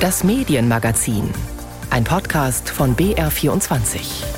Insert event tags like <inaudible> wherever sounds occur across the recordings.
Das Medienmagazin. Ein Podcast von BR24.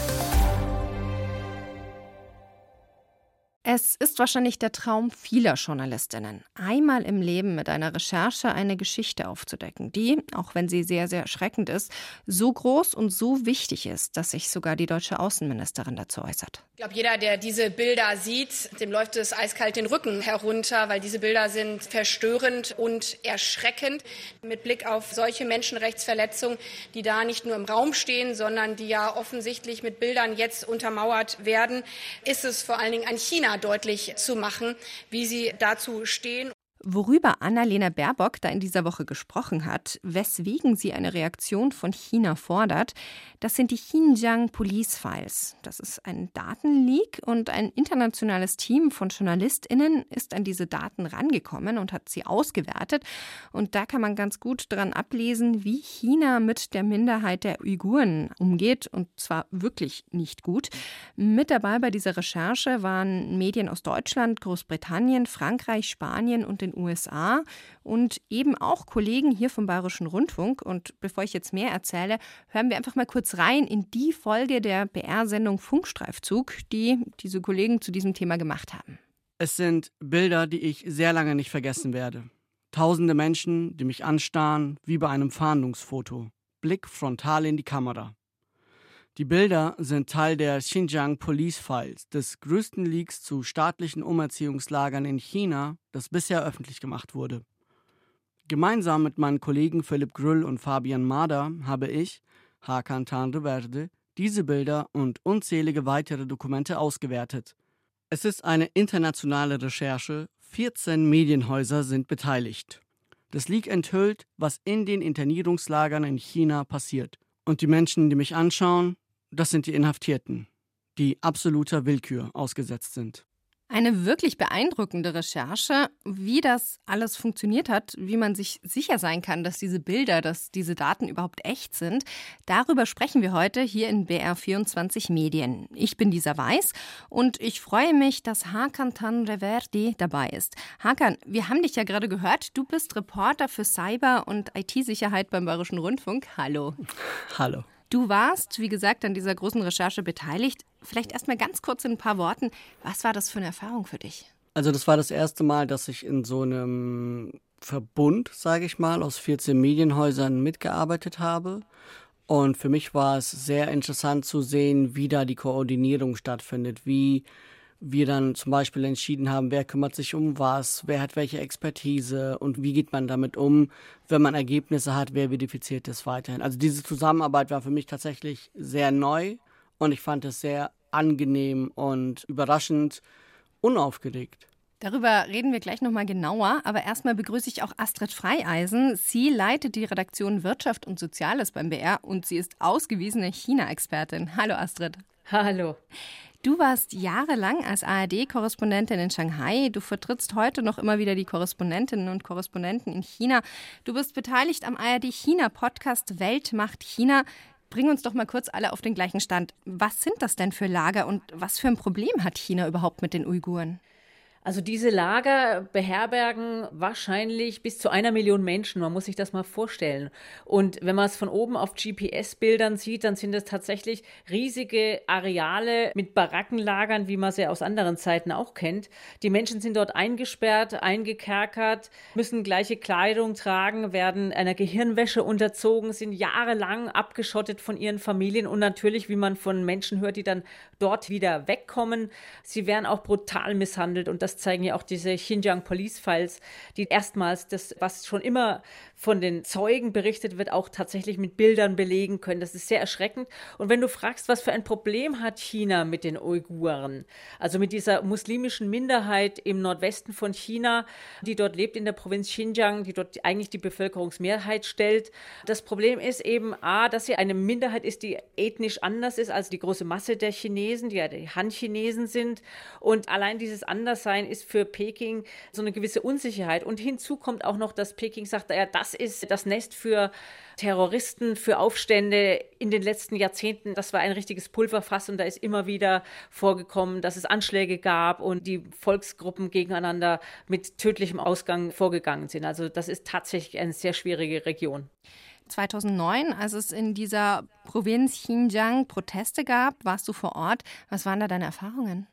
Es ist wahrscheinlich der Traum vieler Journalistinnen, einmal im Leben mit einer Recherche eine Geschichte aufzudecken, die, auch wenn sie sehr, sehr erschreckend ist, so groß und so wichtig ist, dass sich sogar die deutsche Außenministerin dazu äußert. Ich glaube, jeder, der diese Bilder sieht, dem läuft es eiskalt den Rücken herunter, weil diese Bilder sind verstörend und erschreckend mit Blick auf solche Menschenrechtsverletzungen, die da nicht nur im Raum stehen, sondern die ja offensichtlich mit Bildern jetzt untermauert werden, ist es vor allen Dingen an China deutlich zu machen, wie sie dazu stehen. Worüber Annalena Baerbock da in dieser Woche gesprochen hat, weswegen sie eine Reaktion von China fordert, das sind die Xinjiang Police Files. Das ist ein Datenleak und ein internationales Team von JournalistInnen ist an diese Daten rangekommen und hat sie ausgewertet. Und da kann man ganz gut daran ablesen, wie China mit der Minderheit der Uiguren umgeht und zwar wirklich nicht gut. Mit dabei bei dieser Recherche waren Medien aus Deutschland, Großbritannien, Frankreich, Spanien und den den USA und eben auch Kollegen hier vom Bayerischen Rundfunk. Und bevor ich jetzt mehr erzähle, hören wir einfach mal kurz rein in die Folge der BR-Sendung Funkstreifzug, die diese Kollegen zu diesem Thema gemacht haben. Es sind Bilder, die ich sehr lange nicht vergessen werde. Tausende Menschen, die mich anstarren, wie bei einem Fahndungsfoto. Blick frontal in die Kamera. Die Bilder sind Teil der Xinjiang Police Files, des größten Leaks zu staatlichen Umerziehungslagern in China, das bisher öffentlich gemacht wurde. Gemeinsam mit meinen Kollegen Philipp Grüll und Fabian Mader habe ich, Hakan Tanreverde, diese Bilder und unzählige weitere Dokumente ausgewertet. Es ist eine internationale Recherche, 14 Medienhäuser sind beteiligt. Das Leak enthüllt, was in den Internierungslagern in China passiert. Und die Menschen, die mich anschauen, das sind die Inhaftierten, die absoluter Willkür ausgesetzt sind. Eine wirklich beeindruckende Recherche, wie das alles funktioniert hat, wie man sich sicher sein kann, dass diese Bilder, dass diese Daten überhaupt echt sind. Darüber sprechen wir heute hier in BR24 Medien. Ich bin Lisa Weiß und ich freue mich, dass Hakan Tanreverdi dabei ist. Hakan, wir haben dich ja gerade gehört. Du bist Reporter für Cyber- und IT-Sicherheit beim Bayerischen Rundfunk. Hallo. Hallo. Du warst, wie gesagt, an dieser großen Recherche beteiligt. Vielleicht erst mal ganz kurz in ein paar Worten. Was war das für eine Erfahrung für dich? Also, das war das erste Mal, dass ich in so einem Verbund, sage ich mal, aus 14 Medienhäusern mitgearbeitet habe. Und für mich war es sehr interessant zu sehen, wie da die Koordinierung stattfindet, wie wir dann zum Beispiel entschieden haben, wer kümmert sich um was, wer hat welche Expertise und wie geht man damit um, wenn man Ergebnisse hat, wer verifiziert das weiterhin. Also diese Zusammenarbeit war für mich tatsächlich sehr neu und ich fand es sehr angenehm und überraschend unaufgeregt. Darüber reden wir gleich nochmal genauer, aber erstmal begrüße ich auch Astrid Freieisen. Sie leitet die Redaktion Wirtschaft und Soziales beim BR und sie ist ausgewiesene China-Expertin. Hallo Astrid. Hallo. Du warst jahrelang als ARD-Korrespondentin in Shanghai. Du vertrittst heute noch immer wieder die Korrespondentinnen und Korrespondenten in China. Du bist beteiligt am ARD-China-Podcast Welt macht China. Bring uns doch mal kurz alle auf den gleichen Stand. Was sind das denn für Lager und was für ein Problem hat China überhaupt mit den Uiguren? Also diese Lager beherbergen wahrscheinlich bis zu einer Million Menschen. Man muss sich das mal vorstellen. Und wenn man es von oben auf GPS-Bildern sieht, dann sind es tatsächlich riesige Areale mit Barackenlagern, wie man sie aus anderen Zeiten auch kennt. Die Menschen sind dort eingesperrt, eingekerkert, müssen gleiche Kleidung tragen, werden einer Gehirnwäsche unterzogen, sind jahrelang abgeschottet von ihren Familien und natürlich, wie man von Menschen hört, die dann dort wieder wegkommen. Sie werden auch brutal misshandelt und das zeigen ja auch diese Xinjiang Police Files, die erstmals das, was schon immer von den Zeugen berichtet wird, auch tatsächlich mit Bildern belegen können. Das ist sehr erschreckend. Und wenn du fragst, was für ein Problem hat China mit den Uiguren, also mit dieser muslimischen Minderheit im Nordwesten von China, die dort lebt in der Provinz Xinjiang, die dort eigentlich die Bevölkerungsmehrheit stellt. Das Problem ist eben A, dass sie eine Minderheit ist, die ethnisch anders ist als die große Masse der Chinesen, die ja die Han-Chinesen sind. Und allein dieses Anderssein ist für Peking so eine gewisse Unsicherheit. Und hinzu kommt auch noch, dass Peking sagt, ja, das ist das Nest für Terroristen, für Aufstände in den letzten Jahrzehnten. Das war ein richtiges Pulverfass und da ist immer wieder vorgekommen, dass es Anschläge gab und die Volksgruppen gegeneinander mit tödlichem Ausgang vorgegangen sind. Also das ist tatsächlich eine sehr schwierige Region. 2009, als es in dieser Provinz Xinjiang Proteste gab, warst du vor Ort. Was waren da deine Erfahrungen?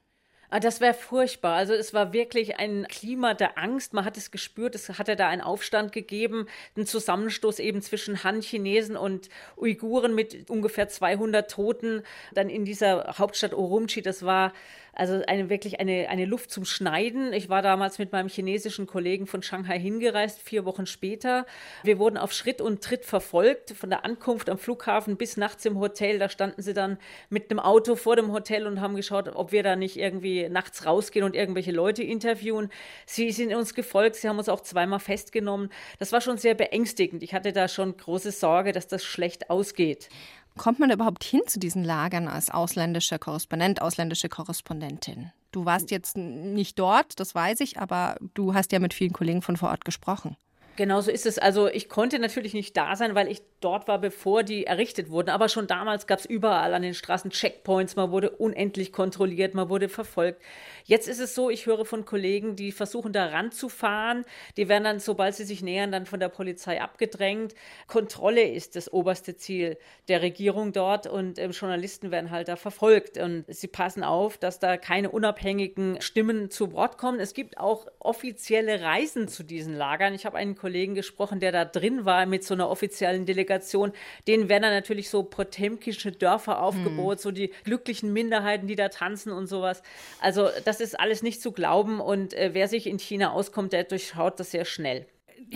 Ah, das wäre furchtbar. Also es war wirklich ein Klima der Angst. Man hat es gespürt. Es hatte da einen Aufstand gegeben, einen Zusammenstoß eben zwischen Han-Chinesen und Uiguren mit ungefähr 200 Toten. Dann in dieser Hauptstadt Urumqi. Das war also eine, wirklich eine, eine Luft zum Schneiden. Ich war damals mit meinem chinesischen Kollegen von Shanghai hingereist, vier Wochen später. Wir wurden auf Schritt und Tritt verfolgt, von der Ankunft am Flughafen bis nachts im Hotel. Da standen sie dann mit einem Auto vor dem Hotel und haben geschaut, ob wir da nicht irgendwie nachts rausgehen und irgendwelche Leute interviewen. Sie sind uns gefolgt, sie haben uns auch zweimal festgenommen. Das war schon sehr beängstigend. Ich hatte da schon große Sorge, dass das schlecht ausgeht. Kommt man überhaupt hin zu diesen Lagern als ausländischer Korrespondent, ausländische Korrespondentin? Du warst jetzt nicht dort, das weiß ich, aber du hast ja mit vielen Kollegen von vor Ort gesprochen. Genau so ist es. Also ich konnte natürlich nicht da sein, weil ich dort war, bevor die errichtet wurden. Aber schon damals gab es überall an den Straßen Checkpoints. Man wurde unendlich kontrolliert, man wurde verfolgt. Jetzt ist es so, ich höre von Kollegen, die versuchen da ranzufahren. Die werden dann, sobald sie sich nähern, dann von der Polizei abgedrängt. Kontrolle ist das oberste Ziel der Regierung dort und ähm, Journalisten werden halt da verfolgt. Und sie passen auf, dass da keine unabhängigen Stimmen zu Wort kommen. Es gibt auch offizielle Reisen zu diesen Lagern. Ich habe einen Kollegen gesprochen, der da drin war mit so einer offiziellen Delegation. Denen werden dann natürlich so potemkische Dörfer aufgebaut, hm. so die glücklichen Minderheiten, die da tanzen und sowas. Also das ist alles nicht zu glauben und äh, wer sich in China auskommt, der durchschaut das sehr schnell.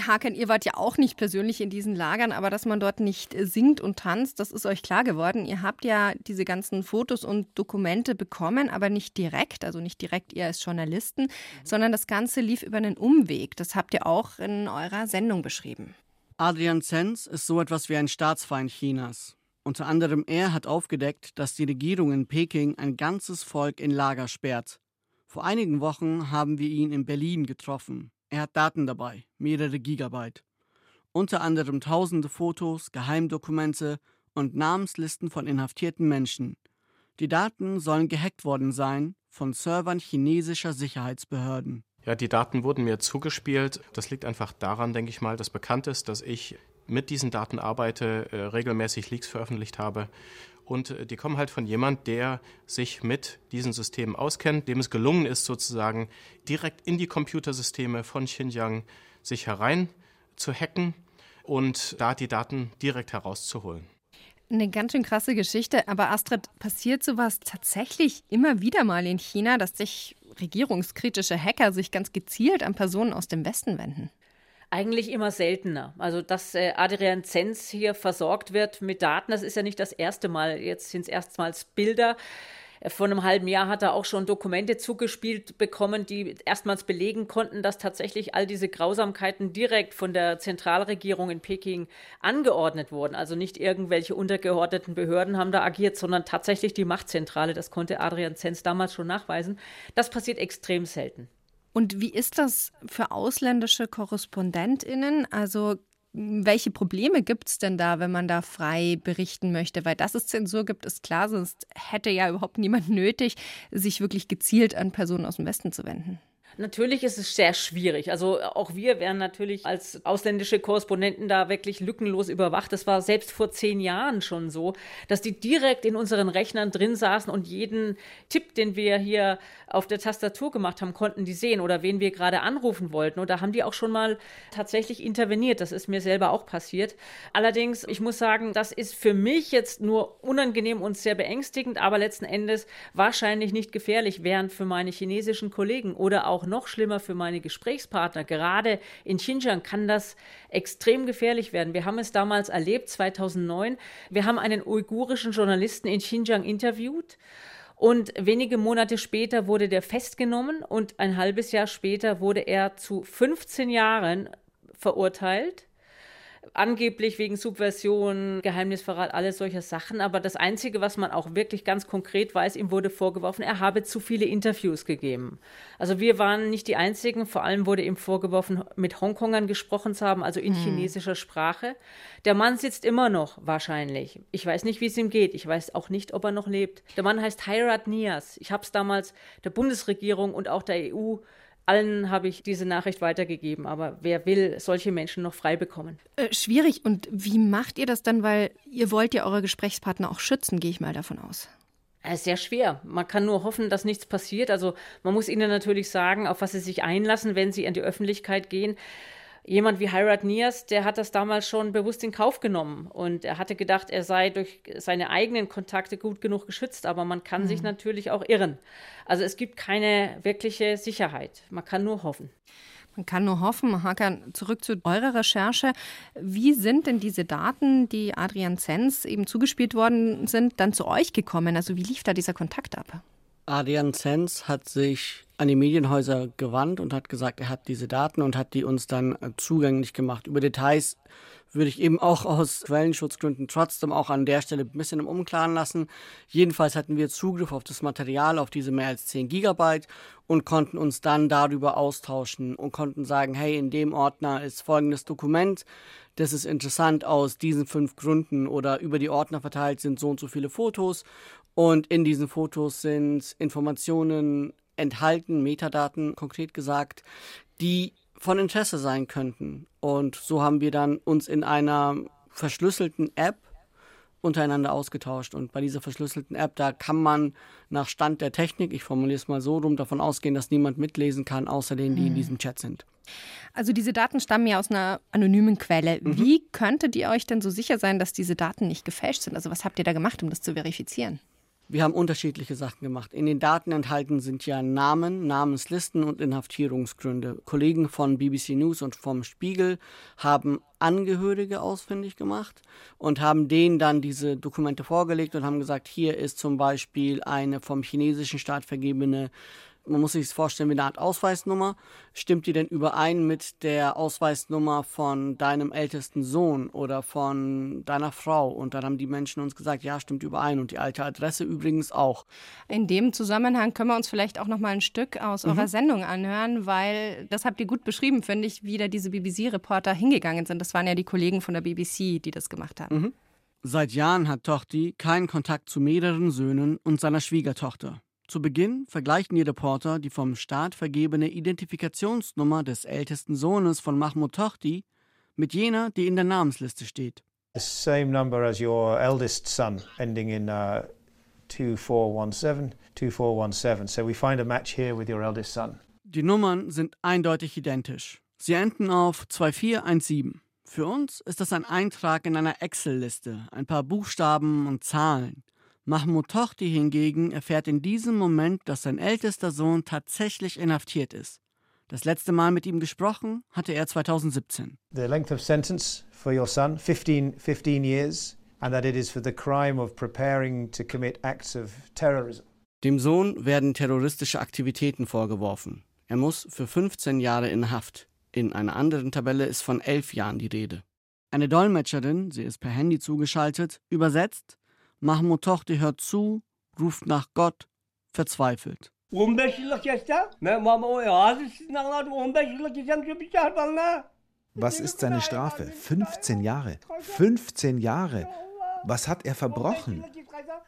Haken, ihr wart ja auch nicht persönlich in diesen Lagern, aber dass man dort nicht singt und tanzt, das ist euch klar geworden. Ihr habt ja diese ganzen Fotos und Dokumente bekommen, aber nicht direkt, also nicht direkt ihr als Journalisten, mhm. sondern das Ganze lief über einen Umweg. Das habt ihr auch in eurer Sendung beschrieben. Adrian Zenz ist so etwas wie ein Staatsfeind Chinas. Unter anderem er hat aufgedeckt, dass die Regierung in Peking ein ganzes Volk in Lager sperrt. Vor einigen Wochen haben wir ihn in Berlin getroffen. Er hat Daten dabei, mehrere Gigabyte. Unter anderem tausende Fotos, Geheimdokumente und Namenslisten von inhaftierten Menschen. Die Daten sollen gehackt worden sein von Servern chinesischer Sicherheitsbehörden. Ja, die Daten wurden mir zugespielt. Das liegt einfach daran, denke ich mal, dass bekannt ist, dass ich mit diesen Daten arbeite, äh, regelmäßig Leaks veröffentlicht habe und äh, die kommen halt von jemand, der sich mit diesen Systemen auskennt, dem es gelungen ist, sozusagen direkt in die Computersysteme von Xinjiang sich herein zu hacken und da die Daten direkt herauszuholen. Eine ganz schön krasse Geschichte, aber Astrid, passiert sowas tatsächlich immer wieder mal in China, dass sich regierungskritische Hacker sich ganz gezielt an Personen aus dem Westen wenden? eigentlich immer seltener. Also, dass äh, Adrian Zenz hier versorgt wird mit Daten, das ist ja nicht das erste Mal. Jetzt sind es erstmals Bilder. Vor einem halben Jahr hat er auch schon Dokumente zugespielt bekommen, die erstmals belegen konnten, dass tatsächlich all diese Grausamkeiten direkt von der Zentralregierung in Peking angeordnet wurden. Also nicht irgendwelche untergeordneten Behörden haben da agiert, sondern tatsächlich die Machtzentrale. Das konnte Adrian Zenz damals schon nachweisen. Das passiert extrem selten. Und wie ist das für ausländische KorrespondentInnen? Also welche Probleme gibt es denn da, wenn man da frei berichten möchte? Weil dass es Zensur gibt, ist klar, sonst hätte ja überhaupt niemand nötig, sich wirklich gezielt an Personen aus dem Westen zu wenden. Natürlich ist es sehr schwierig. Also auch wir werden natürlich als ausländische Korrespondenten da wirklich lückenlos überwacht. Das war selbst vor zehn Jahren schon so, dass die direkt in unseren Rechnern drin saßen und jeden Tipp, den wir hier auf der Tastatur gemacht haben, konnten die sehen oder wen wir gerade anrufen wollten. Und da haben die auch schon mal tatsächlich interveniert. Das ist mir selber auch passiert. Allerdings, ich muss sagen, das ist für mich jetzt nur unangenehm und sehr beängstigend, aber letzten Endes wahrscheinlich nicht gefährlich, während für meine chinesischen Kollegen oder auch noch schlimmer für meine Gesprächspartner. Gerade in Xinjiang kann das extrem gefährlich werden. Wir haben es damals erlebt, 2009. Wir haben einen uigurischen Journalisten in Xinjiang interviewt. Und wenige Monate später wurde der festgenommen und ein halbes Jahr später wurde er zu 15 Jahren verurteilt angeblich wegen Subversion, Geheimnisverrat, alles solche Sachen. Aber das Einzige, was man auch wirklich ganz konkret weiß, ihm wurde vorgeworfen, er habe zu viele Interviews gegeben. Also wir waren nicht die Einzigen. Vor allem wurde ihm vorgeworfen, mit Hongkongern gesprochen zu haben, also in hm. chinesischer Sprache. Der Mann sitzt immer noch wahrscheinlich. Ich weiß nicht, wie es ihm geht. Ich weiß auch nicht, ob er noch lebt. Der Mann heißt Heirat Nias. Ich habe es damals der Bundesregierung und auch der EU allen habe ich diese Nachricht weitergegeben. Aber wer will solche Menschen noch frei bekommen? Äh, schwierig. Und wie macht ihr das dann? Weil ihr wollt ja eure Gesprächspartner auch schützen, gehe ich mal davon aus. Ist sehr schwer. Man kann nur hoffen, dass nichts passiert. Also man muss ihnen natürlich sagen, auf was sie sich einlassen, wenn sie in die Öffentlichkeit gehen jemand wie Hirat Nias, der hat das damals schon bewusst in Kauf genommen und er hatte gedacht, er sei durch seine eigenen Kontakte gut genug geschützt, aber man kann mhm. sich natürlich auch irren. Also es gibt keine wirkliche Sicherheit. Man kann nur hoffen. Man kann nur hoffen. Hakan, zurück zu eurer Recherche. Wie sind denn diese Daten, die Adrian Zenz eben zugespielt worden sind, dann zu euch gekommen? Also wie lief da dieser Kontakt ab? Adrian Zenz hat sich an die Medienhäuser gewandt und hat gesagt, er hat diese Daten und hat die uns dann äh, zugänglich gemacht. Über Details würde ich eben auch aus Quellenschutzgründen trotzdem auch an der Stelle ein bisschen im Umklaren lassen. Jedenfalls hatten wir Zugriff auf das Material, auf diese mehr als 10 Gigabyte und konnten uns dann darüber austauschen und konnten sagen, hey, in dem Ordner ist folgendes Dokument, das ist interessant aus diesen fünf Gründen oder über die Ordner verteilt sind so und so viele Fotos und in diesen Fotos sind Informationen enthalten, Metadaten konkret gesagt, die von Interesse sein könnten. Und so haben wir dann uns in einer verschlüsselten App untereinander ausgetauscht. Und bei dieser verschlüsselten App, da kann man nach Stand der Technik, ich formuliere es mal so rum, davon ausgehen, dass niemand mitlesen kann, außer denen, die in hm. diesem Chat sind. Also diese Daten stammen ja aus einer anonymen Quelle. Mhm. Wie könntet ihr euch denn so sicher sein, dass diese Daten nicht gefälscht sind? Also was habt ihr da gemacht, um das zu verifizieren? Wir haben unterschiedliche Sachen gemacht. In den Daten enthalten sind ja Namen, Namenslisten und Inhaftierungsgründe. Kollegen von BBC News und vom Spiegel haben Angehörige ausfindig gemacht und haben denen dann diese Dokumente vorgelegt und haben gesagt, hier ist zum Beispiel eine vom chinesischen Staat vergebene man muss sich das vorstellen wie eine Art Ausweisnummer. Stimmt die denn überein mit der Ausweisnummer von deinem ältesten Sohn oder von deiner Frau? Und dann haben die Menschen uns gesagt, ja, stimmt überein. Und die alte Adresse übrigens auch. In dem Zusammenhang können wir uns vielleicht auch noch mal ein Stück aus mhm. eurer Sendung anhören, weil das habt ihr gut beschrieben, finde ich, wie da diese BBC-Reporter hingegangen sind. Das waren ja die Kollegen von der BBC, die das gemacht haben. Mhm. Seit Jahren hat Tochti keinen Kontakt zu mehreren Söhnen und seiner Schwiegertochter. Zu Beginn vergleichen die Reporter die vom Staat vergebene Identifikationsnummer des ältesten Sohnes von Mahmoud Tohti mit jener, die in der Namensliste steht. The same number as your eldest son, ending in uh, 2417, 2417. So we find a match here with your eldest son. Die Nummern sind eindeutig identisch. Sie enden auf 2417. Für uns ist das ein Eintrag in einer Excel-Liste, ein paar Buchstaben und Zahlen. Mahmoud Tohti hingegen erfährt in diesem Moment, dass sein ältester Sohn tatsächlich inhaftiert ist. Das letzte Mal mit ihm gesprochen hatte er 2017. The length of sentence for your son 15 15 years and that it is for the crime of preparing to commit acts of terrorism. Dem Sohn werden terroristische Aktivitäten vorgeworfen. Er muss für 15 Jahre in Haft. In einer anderen Tabelle ist von elf Jahren die Rede. Eine Dolmetscherin, sie ist per Handy zugeschaltet, übersetzt Mahmoud Tohti hört zu, ruft nach Gott, verzweifelt. Was ist seine Strafe? 15 Jahre. 15 Jahre. Was hat er verbrochen?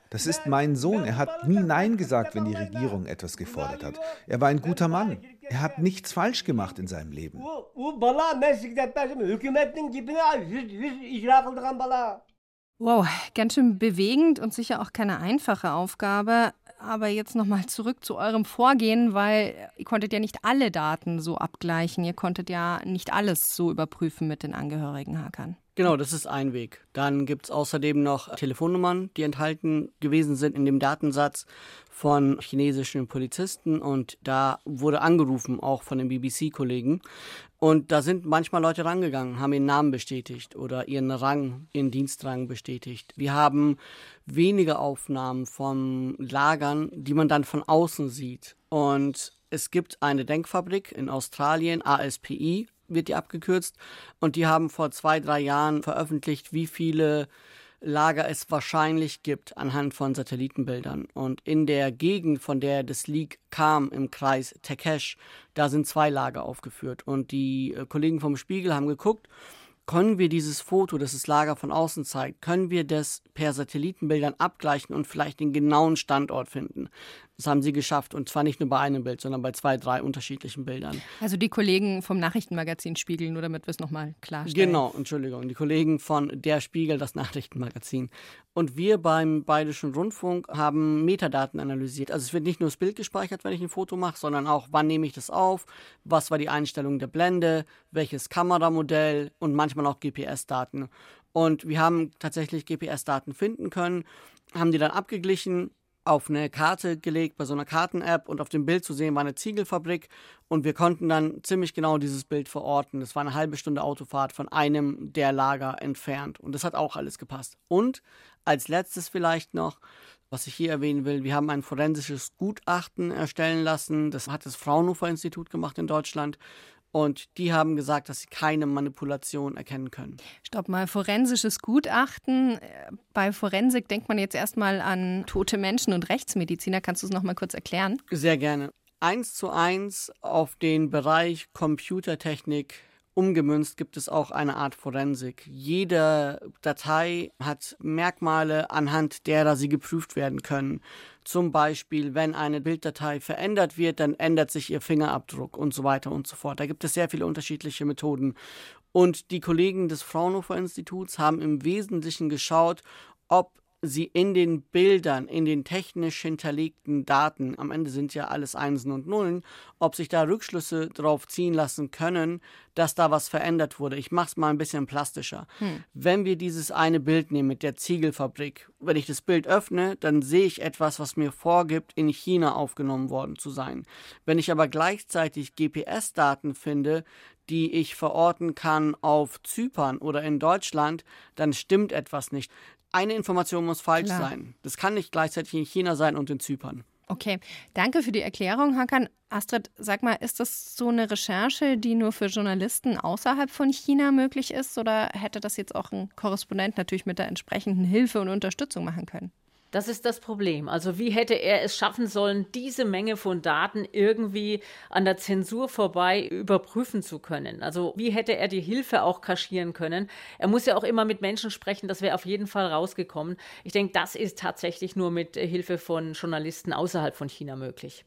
Das ist mein Sohn. Er hat nie Nein gesagt, wenn die Regierung etwas gefordert hat. Er war ein guter Mann. Er hat nichts falsch gemacht in seinem Leben. Wow, ganz schön bewegend und sicher auch keine einfache Aufgabe. Aber jetzt nochmal zurück zu eurem Vorgehen, weil ihr konntet ja nicht alle Daten so abgleichen. Ihr konntet ja nicht alles so überprüfen mit den Angehörigen Hackern. Genau, das ist ein Weg. Dann gibt es außerdem noch Telefonnummern, die enthalten gewesen sind in dem Datensatz von chinesischen Polizisten und da wurde angerufen, auch von den BBC-Kollegen. Und da sind manchmal Leute rangegangen, haben ihren Namen bestätigt oder ihren Rang, ihren Dienstrang bestätigt. Wir haben wenige Aufnahmen von Lagern, die man dann von außen sieht. Und es gibt eine Denkfabrik in Australien, ASPI, wird die abgekürzt. Und die haben vor zwei, drei Jahren veröffentlicht, wie viele Lager es wahrscheinlich gibt anhand von Satellitenbildern. Und in der Gegend, von der das Leak kam, im Kreis Tekesh, da sind zwei Lager aufgeführt. Und die äh, Kollegen vom Spiegel haben geguckt, können wir dieses Foto, das das Lager von außen zeigt, können wir das per Satellitenbildern abgleichen und vielleicht den genauen Standort finden. Das haben sie geschafft und zwar nicht nur bei einem Bild, sondern bei zwei, drei unterschiedlichen Bildern. Also die Kollegen vom Nachrichtenmagazin Spiegel, nur damit wir es nochmal klarstellen. Genau, Entschuldigung, die Kollegen von Der Spiegel, das Nachrichtenmagazin. Und wir beim Bayerischen Rundfunk haben Metadaten analysiert. Also es wird nicht nur das Bild gespeichert, wenn ich ein Foto mache, sondern auch, wann nehme ich das auf, was war die Einstellung der Blende, welches Kameramodell und manchmal auch GPS-Daten. Und wir haben tatsächlich GPS-Daten finden können, haben die dann abgeglichen auf eine Karte gelegt bei so einer Karten-App und auf dem Bild zu sehen war eine Ziegelfabrik und wir konnten dann ziemlich genau dieses Bild verorten. Das war eine halbe Stunde Autofahrt von einem der Lager entfernt und das hat auch alles gepasst. Und als letztes vielleicht noch, was ich hier erwähnen will, wir haben ein forensisches Gutachten erstellen lassen. Das hat das Fraunhofer Institut gemacht in Deutschland und die haben gesagt, dass sie keine Manipulation erkennen können. Stopp mal, forensisches Gutachten. Bei Forensik denkt man jetzt erstmal an tote Menschen und Rechtsmediziner. Kannst du es noch mal kurz erklären? Sehr gerne. Eins zu eins auf den Bereich Computertechnik umgemünzt gibt es auch eine Art Forensik. Jede Datei hat Merkmale, anhand derer sie geprüft werden können. Zum Beispiel, wenn eine Bilddatei verändert wird, dann ändert sich ihr Fingerabdruck und so weiter und so fort. Da gibt es sehr viele unterschiedliche Methoden. Und die Kollegen des Fraunhofer Instituts haben im Wesentlichen geschaut, ob sie in den Bildern, in den technisch hinterlegten Daten, am Ende sind ja alles Einsen und Nullen, ob sich da Rückschlüsse drauf ziehen lassen können, dass da was verändert wurde. Ich mache es mal ein bisschen plastischer. Hm. Wenn wir dieses eine Bild nehmen mit der Ziegelfabrik, wenn ich das Bild öffne, dann sehe ich etwas, was mir vorgibt, in China aufgenommen worden zu sein. Wenn ich aber gleichzeitig GPS-Daten finde, die ich verorten kann auf Zypern oder in Deutschland, dann stimmt etwas nicht eine Information muss falsch Klar. sein. Das kann nicht gleichzeitig in China sein und in Zypern. Okay, danke für die Erklärung, Hakan. Astrid, sag mal, ist das so eine Recherche, die nur für Journalisten außerhalb von China möglich ist oder hätte das jetzt auch ein Korrespondent natürlich mit der entsprechenden Hilfe und Unterstützung machen können? Das ist das Problem. Also wie hätte er es schaffen sollen, diese Menge von Daten irgendwie an der Zensur vorbei überprüfen zu können? Also wie hätte er die Hilfe auch kaschieren können? Er muss ja auch immer mit Menschen sprechen, das wäre auf jeden Fall rausgekommen. Ich denke, das ist tatsächlich nur mit Hilfe von Journalisten außerhalb von China möglich.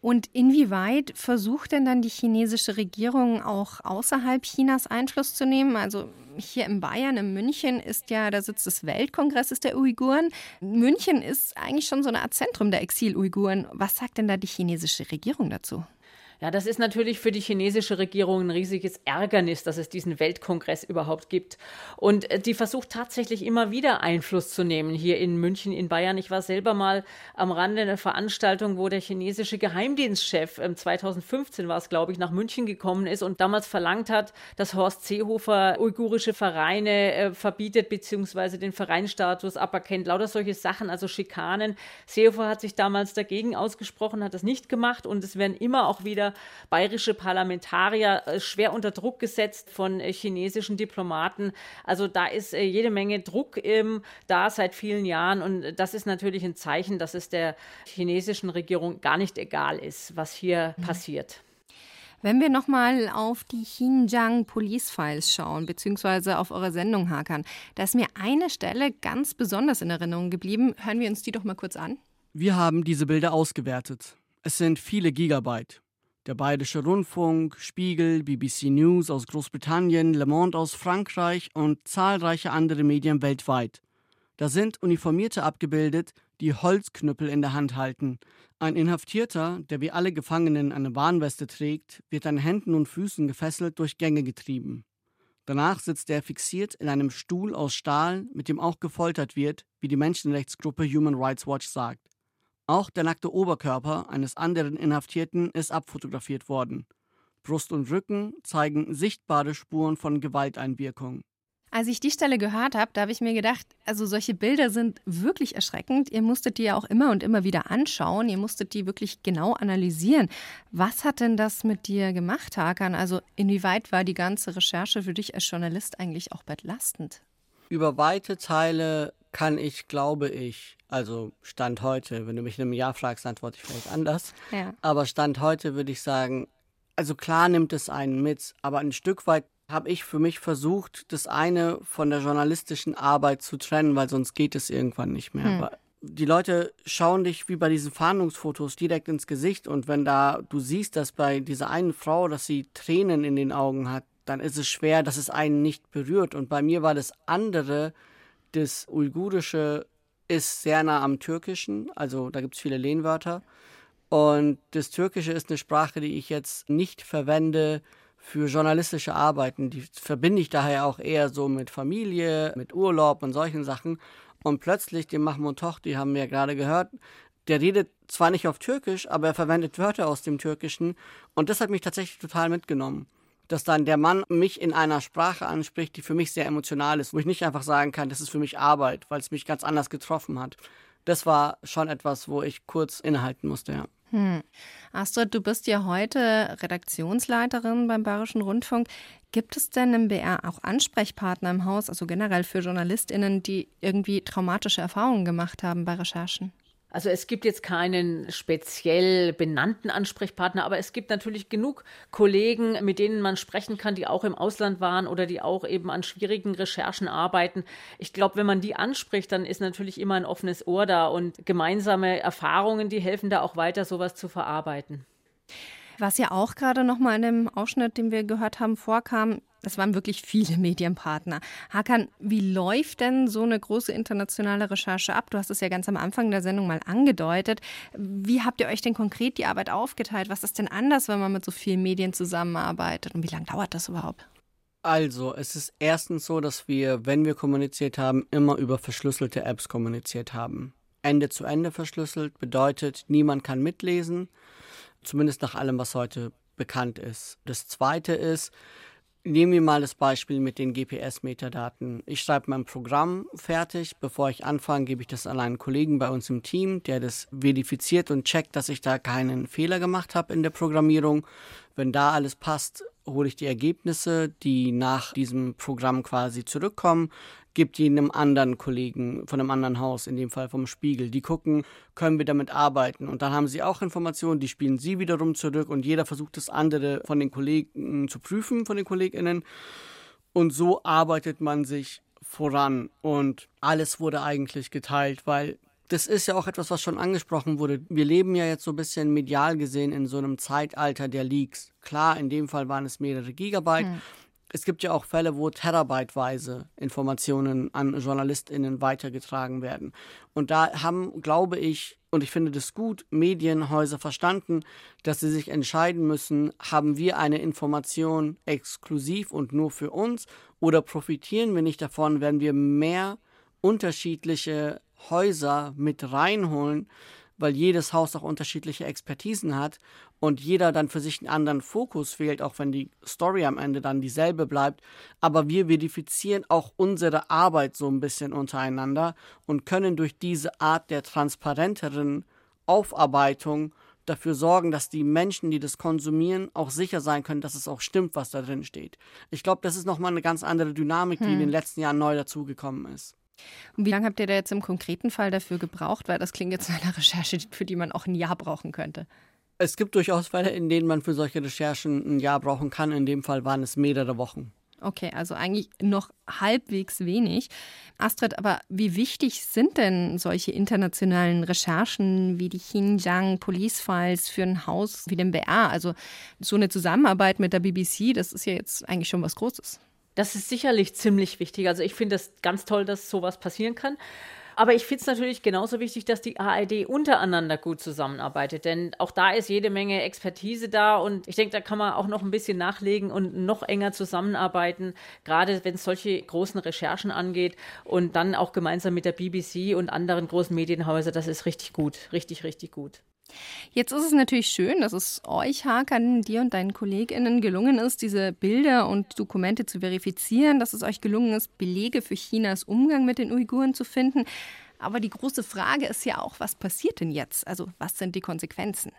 Und inwieweit versucht denn dann die chinesische Regierung auch außerhalb Chinas Einfluss zu nehmen? Also hier in Bayern, in München, ist ja der Sitz des Weltkongresses der Uiguren. München ist eigentlich schon so eine Art Zentrum der Exil-Uiguren. Was sagt denn da die chinesische Regierung dazu? Ja, das ist natürlich für die chinesische Regierung ein riesiges Ärgernis, dass es diesen Weltkongress überhaupt gibt. Und äh, die versucht tatsächlich immer wieder Einfluss zu nehmen hier in München, in Bayern. Ich war selber mal am Rande einer Veranstaltung, wo der chinesische Geheimdienstchef 2015 ähm, war es, glaube ich, nach München gekommen ist und damals verlangt hat, dass Horst Seehofer uigurische Vereine äh, verbietet beziehungsweise den Vereinstatus aberkennt. Lauter solche Sachen, also Schikanen. Seehofer hat sich damals dagegen ausgesprochen, hat das nicht gemacht und es werden immer auch wieder bayerische Parlamentarier äh, schwer unter Druck gesetzt von äh, chinesischen Diplomaten. Also da ist äh, jede Menge Druck ähm, da seit vielen Jahren und das ist natürlich ein Zeichen, dass es der chinesischen Regierung gar nicht egal ist, was hier mhm. passiert. Wenn wir nochmal auf die Xinjiang Police Files schauen, beziehungsweise auf eure Sendung hakern, da ist mir eine Stelle ganz besonders in Erinnerung geblieben. Hören wir uns die doch mal kurz an. Wir haben diese Bilder ausgewertet. Es sind viele Gigabyte. Der Bayerische Rundfunk, Spiegel, BBC News aus Großbritannien, Le Monde aus Frankreich und zahlreiche andere Medien weltweit. Da sind Uniformierte abgebildet, die Holzknüppel in der Hand halten. Ein Inhaftierter, der wie alle Gefangenen eine Warnweste trägt, wird an Händen und Füßen gefesselt durch Gänge getrieben. Danach sitzt er fixiert in einem Stuhl aus Stahl, mit dem auch gefoltert wird, wie die Menschenrechtsgruppe Human Rights Watch sagt. Auch der nackte Oberkörper eines anderen Inhaftierten ist abfotografiert worden. Brust und Rücken zeigen sichtbare Spuren von Gewalteinwirkung. Als ich die Stelle gehört habe, da habe ich mir gedacht, also solche Bilder sind wirklich erschreckend. Ihr musstet die ja auch immer und immer wieder anschauen. Ihr musstet die wirklich genau analysieren. Was hat denn das mit dir gemacht, Hakan? Also inwieweit war die ganze Recherche für dich als Journalist eigentlich auch belastend? Über weite Teile kann ich, glaube ich, also Stand heute, wenn du mich in einem Jahr fragst, antworte ich vielleicht anders. Ja. Aber Stand heute würde ich sagen, also klar nimmt es einen mit, aber ein Stück weit habe ich für mich versucht, das eine von der journalistischen Arbeit zu trennen, weil sonst geht es irgendwann nicht mehr. Hm. Die Leute schauen dich wie bei diesen Fahndungsfotos direkt ins Gesicht und wenn da du siehst, dass bei dieser einen Frau, dass sie Tränen in den Augen hat, dann ist es schwer, dass es einen nicht berührt. Und bei mir war das andere, das Uigurische ist sehr nah am Türkischen, also da gibt es viele Lehnwörter. Und das Türkische ist eine Sprache, die ich jetzt nicht verwende für journalistische Arbeiten. Die verbinde ich daher auch eher so mit Familie, mit Urlaub und solchen Sachen. Und plötzlich, den Mahmoud Toch, die haben wir gerade gehört, der redet zwar nicht auf Türkisch, aber er verwendet Wörter aus dem Türkischen. Und das hat mich tatsächlich total mitgenommen. Dass dann der Mann mich in einer Sprache anspricht, die für mich sehr emotional ist, wo ich nicht einfach sagen kann, das ist für mich Arbeit, weil es mich ganz anders getroffen hat. Das war schon etwas, wo ich kurz innehalten musste, ja. Hm. Astrid, du bist ja heute Redaktionsleiterin beim Bayerischen Rundfunk. Gibt es denn im BR auch Ansprechpartner im Haus, also generell für JournalistInnen, die irgendwie traumatische Erfahrungen gemacht haben bei Recherchen? Also es gibt jetzt keinen speziell benannten Ansprechpartner, aber es gibt natürlich genug Kollegen, mit denen man sprechen kann, die auch im Ausland waren oder die auch eben an schwierigen Recherchen arbeiten. Ich glaube, wenn man die anspricht, dann ist natürlich immer ein offenes Ohr da und gemeinsame Erfahrungen, die helfen da auch weiter, sowas zu verarbeiten. Was ja auch gerade noch mal in dem Ausschnitt, den wir gehört haben, vorkam, es waren wirklich viele <laughs> Medienpartner. Hakan, wie läuft denn so eine große internationale Recherche ab? Du hast es ja ganz am Anfang der Sendung mal angedeutet. Wie habt ihr euch denn konkret die Arbeit aufgeteilt? Was ist denn anders, wenn man mit so vielen Medien zusammenarbeitet? Und wie lange dauert das überhaupt? Also, es ist erstens so, dass wir, wenn wir kommuniziert haben, immer über verschlüsselte Apps kommuniziert haben. Ende zu Ende verschlüsselt bedeutet, niemand kann mitlesen zumindest nach allem, was heute bekannt ist. Das Zweite ist, Nehmen wir mal das Beispiel mit den GPS-Metadaten. Ich schreibe mein Programm fertig. Bevor ich anfange, gebe ich das an einen Kollegen bei uns im Team, der das verifiziert und checkt, dass ich da keinen Fehler gemacht habe in der Programmierung. Wenn da alles passt, hole ich die Ergebnisse, die nach diesem Programm quasi zurückkommen, gibt einem anderen Kollegen von einem anderen Haus, in dem Fall vom Spiegel. Die gucken, können wir damit arbeiten. Und dann haben sie auch Informationen, die spielen sie wiederum zurück und jeder versucht das andere von den Kollegen zu prüfen, von den KollegInnen. Und so arbeitet man sich voran und alles wurde eigentlich geteilt, weil das ist ja auch etwas, was schon angesprochen wurde. Wir leben ja jetzt so ein bisschen medial gesehen in so einem Zeitalter der Leaks. Klar, in dem Fall waren es mehrere Gigabyte, hm es gibt ja auch Fälle, wo terabyteweise Informationen an JournalistInnen weitergetragen werden. Und da haben, glaube ich, und ich finde das gut, Medienhäuser verstanden, dass sie sich entscheiden müssen, haben wir eine Information exklusiv und nur für uns oder profitieren wir nicht davon, wenn wir mehr unterschiedliche Häuser mit reinholen, weil jedes Haus auch unterschiedliche Expertisen hat und jeder dann für sich einen anderen Fokus wählt, auch wenn die Story am Ende dann dieselbe bleibt. Aber wir verifizieren auch unsere Arbeit so ein bisschen untereinander und können durch diese Art der transparenteren Aufarbeitung dafür sorgen, dass die Menschen, die das konsumieren, auch sicher sein können, dass es auch stimmt, was da drin steht. Ich glaube, das ist nochmal eine ganz andere Dynamik, die hm. in den letzten Jahren neu dazugekommen ist. Und wie lange habt ihr da jetzt im konkreten Fall dafür gebraucht? Weil das klingt jetzt nach einer Recherche, für die man auch ein Jahr brauchen könnte. Es gibt durchaus Fälle, in denen man für solche Recherchen ein Jahr brauchen kann. In dem Fall waren es mehrere Wochen. Okay, also eigentlich noch halbwegs wenig. Astrid, aber wie wichtig sind denn solche internationalen Recherchen wie die Xinjiang Police Files für ein Haus wie dem BR? Also so eine Zusammenarbeit mit der BBC, das ist ja jetzt eigentlich schon was Großes. Das ist sicherlich ziemlich wichtig. Also ich finde es ganz toll, dass sowas passieren kann. Aber ich finde es natürlich genauso wichtig, dass die ARD untereinander gut zusammenarbeitet, denn auch da ist jede Menge Expertise da und ich denke, da kann man auch noch ein bisschen nachlegen und noch enger zusammenarbeiten, gerade wenn es solche großen Recherchen angeht und dann auch gemeinsam mit der BBC und anderen großen Medienhäusern, das ist richtig gut, richtig, richtig gut. Jetzt ist es natürlich schön, dass es euch, Hakan, dir und deinen KollegInnen gelungen ist, diese Bilder und Dokumente zu verifizieren, dass es euch gelungen ist, Belege für Chinas Umgang mit den Uiguren zu finden. Aber die große Frage ist ja auch, was passiert denn jetzt? Also was sind die Konsequenzen?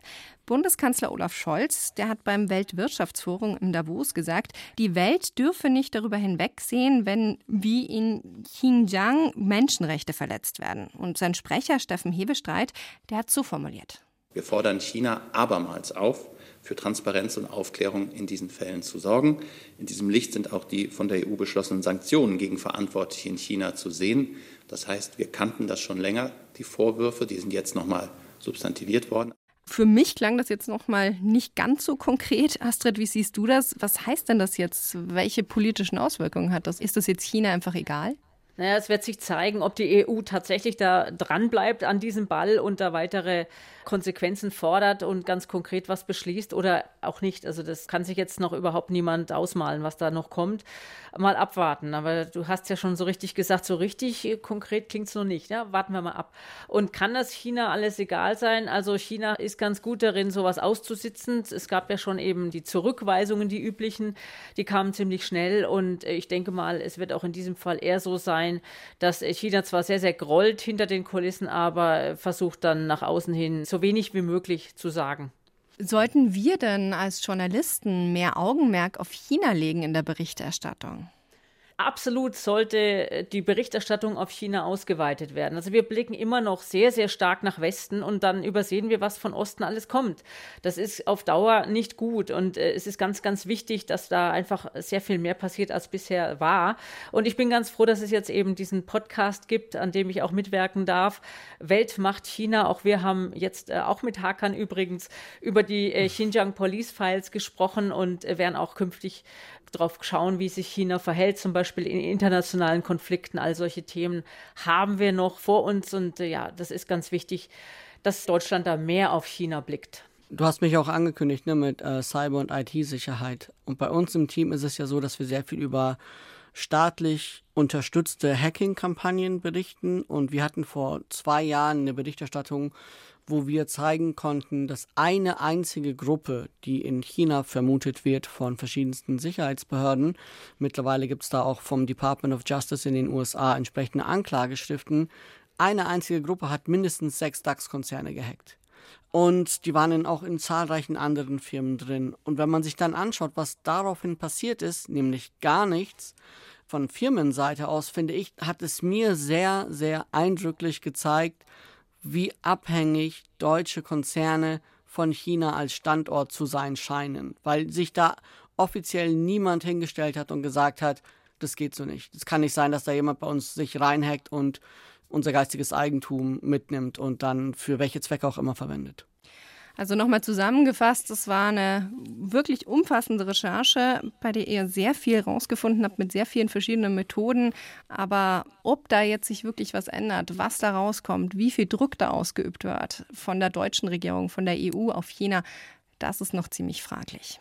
Bundeskanzler Olaf Scholz, der hat beim Weltwirtschaftsforum in Davos gesagt, die Welt dürfe nicht darüber hinwegsehen, wenn wie in Xinjiang Menschenrechte verletzt werden. Und sein Sprecher Steffen Hebestreit, der hat so formuliert. Wir fordern China abermals auf, für Transparenz und Aufklärung in diesen Fällen zu sorgen. In diesem Licht sind auch die von der EU beschlossenen Sanktionen gegen Verantwortliche in China zu sehen. Das heißt, wir kannten das schon länger, die Vorwürfe, die sind jetzt nochmal substantiviert worden. Für mich klang das jetzt noch mal nicht ganz so konkret. Astrid, wie siehst du das? Was heißt denn das jetzt? Welche politischen Auswirkungen hat das? Ist das jetzt China einfach egal? Naja, es wird sich zeigen, ob die EU tatsächlich da dran bleibt an diesem Ball und da weitere Konsequenzen fordert und ganz konkret was beschließt oder auch nicht. Also das kann sich jetzt noch überhaupt niemand ausmalen, was da noch kommt. Mal abwarten. Aber du hast ja schon so richtig gesagt, so richtig konkret klingt es noch nicht. Ja? Warten wir mal ab. Und kann das China alles egal sein? Also China ist ganz gut darin, sowas auszusitzen. Es gab ja schon eben die Zurückweisungen, die üblichen, die kamen ziemlich schnell. Und ich denke mal, es wird auch in diesem Fall eher so sein, dass China zwar sehr, sehr grollt hinter den Kulissen, aber versucht dann nach außen hin so wenig wie möglich zu sagen. Sollten wir denn als Journalisten mehr Augenmerk auf China legen in der Berichterstattung? Absolut sollte äh, die Berichterstattung auf China ausgeweitet werden. Also wir blicken immer noch sehr, sehr stark nach Westen und dann übersehen wir, was von Osten alles kommt. Das ist auf Dauer nicht gut und äh, es ist ganz, ganz wichtig, dass da einfach sehr viel mehr passiert, als bisher war. Und ich bin ganz froh, dass es jetzt eben diesen Podcast gibt, an dem ich auch mitwirken darf. Weltmacht China. Auch wir haben jetzt äh, auch mit Hakan übrigens über die Xinjiang Police Files gesprochen und werden auch künftig darauf schauen, wie sich China verhält, zum Beispiel in internationalen Konflikten. All solche Themen haben wir noch vor uns und äh, ja, das ist ganz wichtig, dass Deutschland da mehr auf China blickt. Du hast mich auch angekündigt ne, mit äh, Cyber- und IT-Sicherheit. Und bei uns im Team ist es ja so, dass wir sehr viel über staatlich unterstützte Hacking-Kampagnen berichten. Und wir hatten vor zwei Jahren eine Berichterstattung wo wir zeigen konnten, dass eine einzige Gruppe, die in China vermutet wird von verschiedensten Sicherheitsbehörden, mittlerweile gibt es da auch vom Department of Justice in den USA entsprechende Anklageschriften, eine einzige Gruppe hat mindestens sechs DAX-Konzerne gehackt. Und die waren auch in zahlreichen anderen Firmen drin. Und wenn man sich dann anschaut, was daraufhin passiert ist, nämlich gar nichts, von Firmenseite aus, finde ich, hat es mir sehr, sehr eindrücklich gezeigt, wie abhängig deutsche Konzerne von China als Standort zu sein scheinen, weil sich da offiziell niemand hingestellt hat und gesagt hat, das geht so nicht. Es kann nicht sein, dass da jemand bei uns sich reinhackt und unser geistiges Eigentum mitnimmt und dann für welche Zwecke auch immer verwendet. Also nochmal zusammengefasst, es war eine wirklich umfassende Recherche, bei der ihr sehr viel rausgefunden habt mit sehr vielen verschiedenen Methoden. Aber ob da jetzt sich wirklich was ändert, was da rauskommt, wie viel Druck da ausgeübt wird von der deutschen Regierung, von der EU auf China, das ist noch ziemlich fraglich.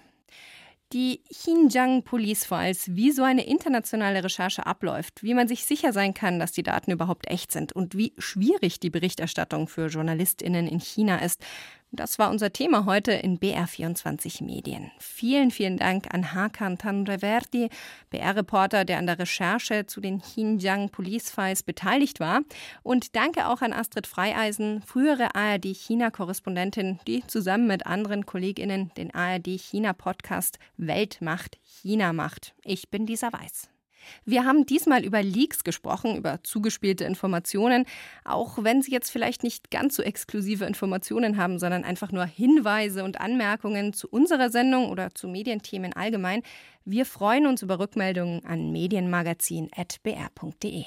Die Xinjiang Police Files, wie so eine internationale Recherche abläuft, wie man sich sicher sein kann, dass die Daten überhaupt echt sind und wie schwierig die Berichterstattung für JournalistInnen in China ist, das war unser Thema heute in BR24 Medien. Vielen, vielen Dank an Hakan Tanreverdi, BR-Reporter, der an der Recherche zu den Xinjiang Police Files beteiligt war. Und danke auch an Astrid Freieisen, frühere ARD-China-Korrespondentin, die zusammen mit anderen KollegInnen den ARD-China-Podcast Weltmacht China macht. Ich bin Lisa Weiß. Wir haben diesmal über Leaks gesprochen, über zugespielte Informationen, auch wenn Sie jetzt vielleicht nicht ganz so exklusive Informationen haben, sondern einfach nur Hinweise und Anmerkungen zu unserer Sendung oder zu Medienthemen allgemein. Wir freuen uns über Rückmeldungen an medienmagazin.br.de.